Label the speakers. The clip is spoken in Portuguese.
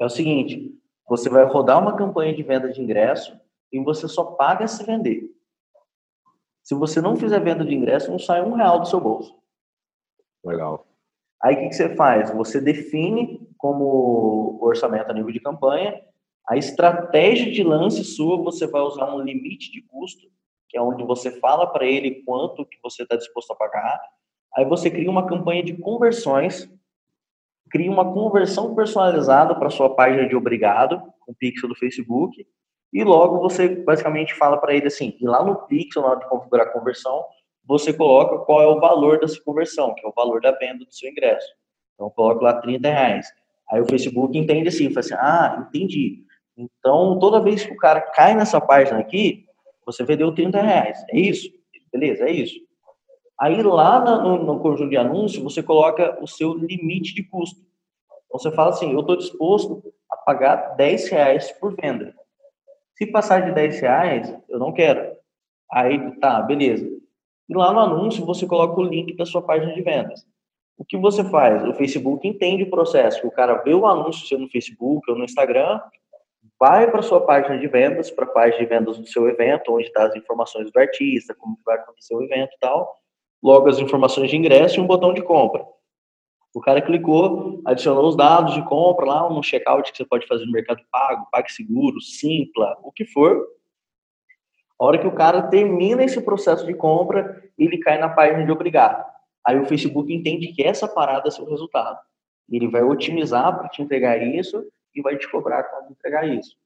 Speaker 1: É o seguinte, você vai rodar uma campanha de venda de ingresso e você só paga se vender. Se você não fizer venda de ingresso, não sai um real do seu bolso.
Speaker 2: Legal.
Speaker 1: Aí o que, que você faz? Você define como orçamento a nível de campanha, a estratégia de lance sua, você vai usar um limite de custo, que é onde você fala para ele quanto que você está disposto a pagar. Aí você cria uma campanha de conversões, cria uma conversão personalizada para sua página de obrigado, com o pixel do Facebook, e logo você basicamente fala para ele assim, e lá no pixel, na hora de configurar a conversão, você coloca qual é o valor dessa conversão, que é o valor da venda do seu ingresso. Então, eu coloco lá 30 reais. Aí o Facebook entende assim, fala assim, ah, entendi. Então, toda vez que o cara cai nessa página aqui, você vendeu 30 reais. É isso? Beleza, é isso. Aí lá no, no conjunto de anúncios, você coloca o seu limite de custo. Então, você fala assim, eu estou disposto a pagar 10 reais por venda. Se passar de 10 reais, eu não quero. Aí, tá, beleza. E lá no anúncio você coloca o link da sua página de vendas. O que você faz? O Facebook entende o processo. O cara vê o anúncio seu no Facebook ou no Instagram, vai para sua página de vendas, para a página de vendas do seu evento, onde está as informações do artista, como vai acontecer o evento e tal. Logo as informações de ingresso e um botão de compra. O cara clicou, adicionou os dados de compra lá, um checkout que você pode fazer no Mercado Pago, PagSeguro, Simpla, o que for. A hora que o cara termina esse processo de compra, ele cai na página de obrigado. Aí o Facebook entende que essa parada é seu resultado. Ele vai otimizar para te entregar isso e vai te cobrar quando entregar isso.